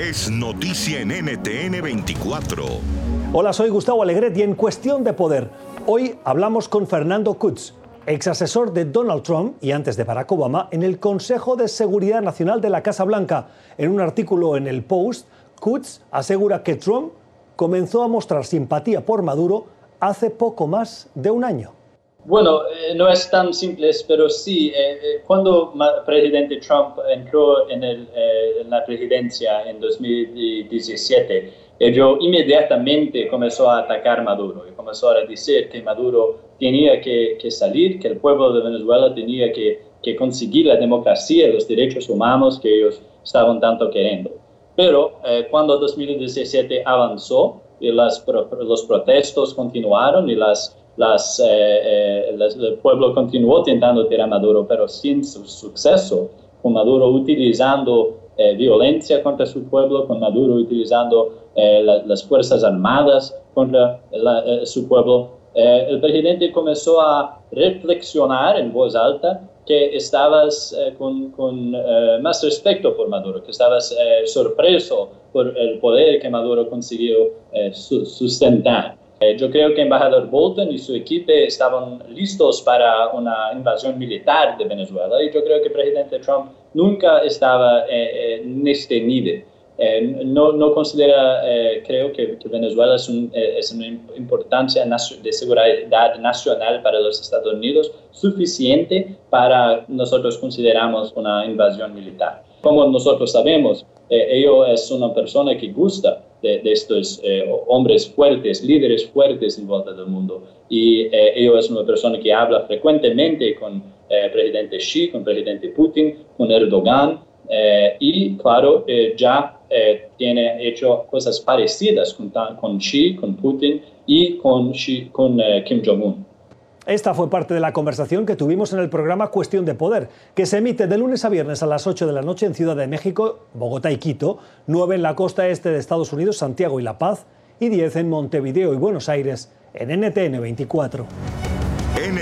es noticia en NTN 24. Hola, soy Gustavo Alegret y en Cuestión de Poder, hoy hablamos con Fernando Kutz, ex asesor de Donald Trump y antes de Barack Obama en el Consejo de Seguridad Nacional de la Casa Blanca. En un artículo en el Post, Kutz asegura que Trump comenzó a mostrar simpatía por Maduro hace poco más de un año. Bueno, eh, no es tan simple, pero sí, eh, eh, cuando el presidente Trump entró en, la presidencia en 2017, ello inmediatamente comenzó a atacar Maduro y comenzó a decir que Maduro tenía que, salir, que el pueblo de Venezuela tenía que, conseguir la democracia los derechos humanos que ellos estaban tanto queriendo. Pero cuando 2017 avanzó y las, los protestos continuaron y las las, eh, eh, el pueblo continuó tentando tirar a Maduro, pero sin su suceso, con Maduro utilizando eh, violencia contra su pueblo, con Maduro utilizando las Fuerzas Armadas contra su pueblo. el presidente comenzó a reflexionar en voz alta que estabas con, con más respeto por Maduro, que estabas sorpreso por el poder que Maduro consiguió sustentar. Eh, yo creo que embajador Bolton y su equipo estaban listos para una invasión militar de Venezuela y yo creo que el presidente Trump nunca estaba eh, en este nivel. Eh, no, considera, creo que, Venezuela es, es, una importancia de seguridad nacional para los Estados Unidos suficiente para nosotros consideramos una invasión militar. Como nosotros sabemos, ello es una persona que gusta de, estos eh, hombres fuertes, líderes fuertes en volta del mundo. Y eh, ellos es una persona que habla frecuentemente con el eh, presidente Xi, con el presidente Putin, con Erdogan, y claro, ya tiene hecho cosas parecidas con, con Xi, con Putin y con, con Kim Jong-un. Esta fue parte de la conversación que tuvimos en el programa Cuestión de Poder, que se emite de lunes a viernes a las 8 de la noche en Ciudad de México, Bogotá y Quito, 9 en la costa este de Estados Unidos, Santiago y La Paz, y 10 en Montevideo y Buenos Aires, en NTN 24.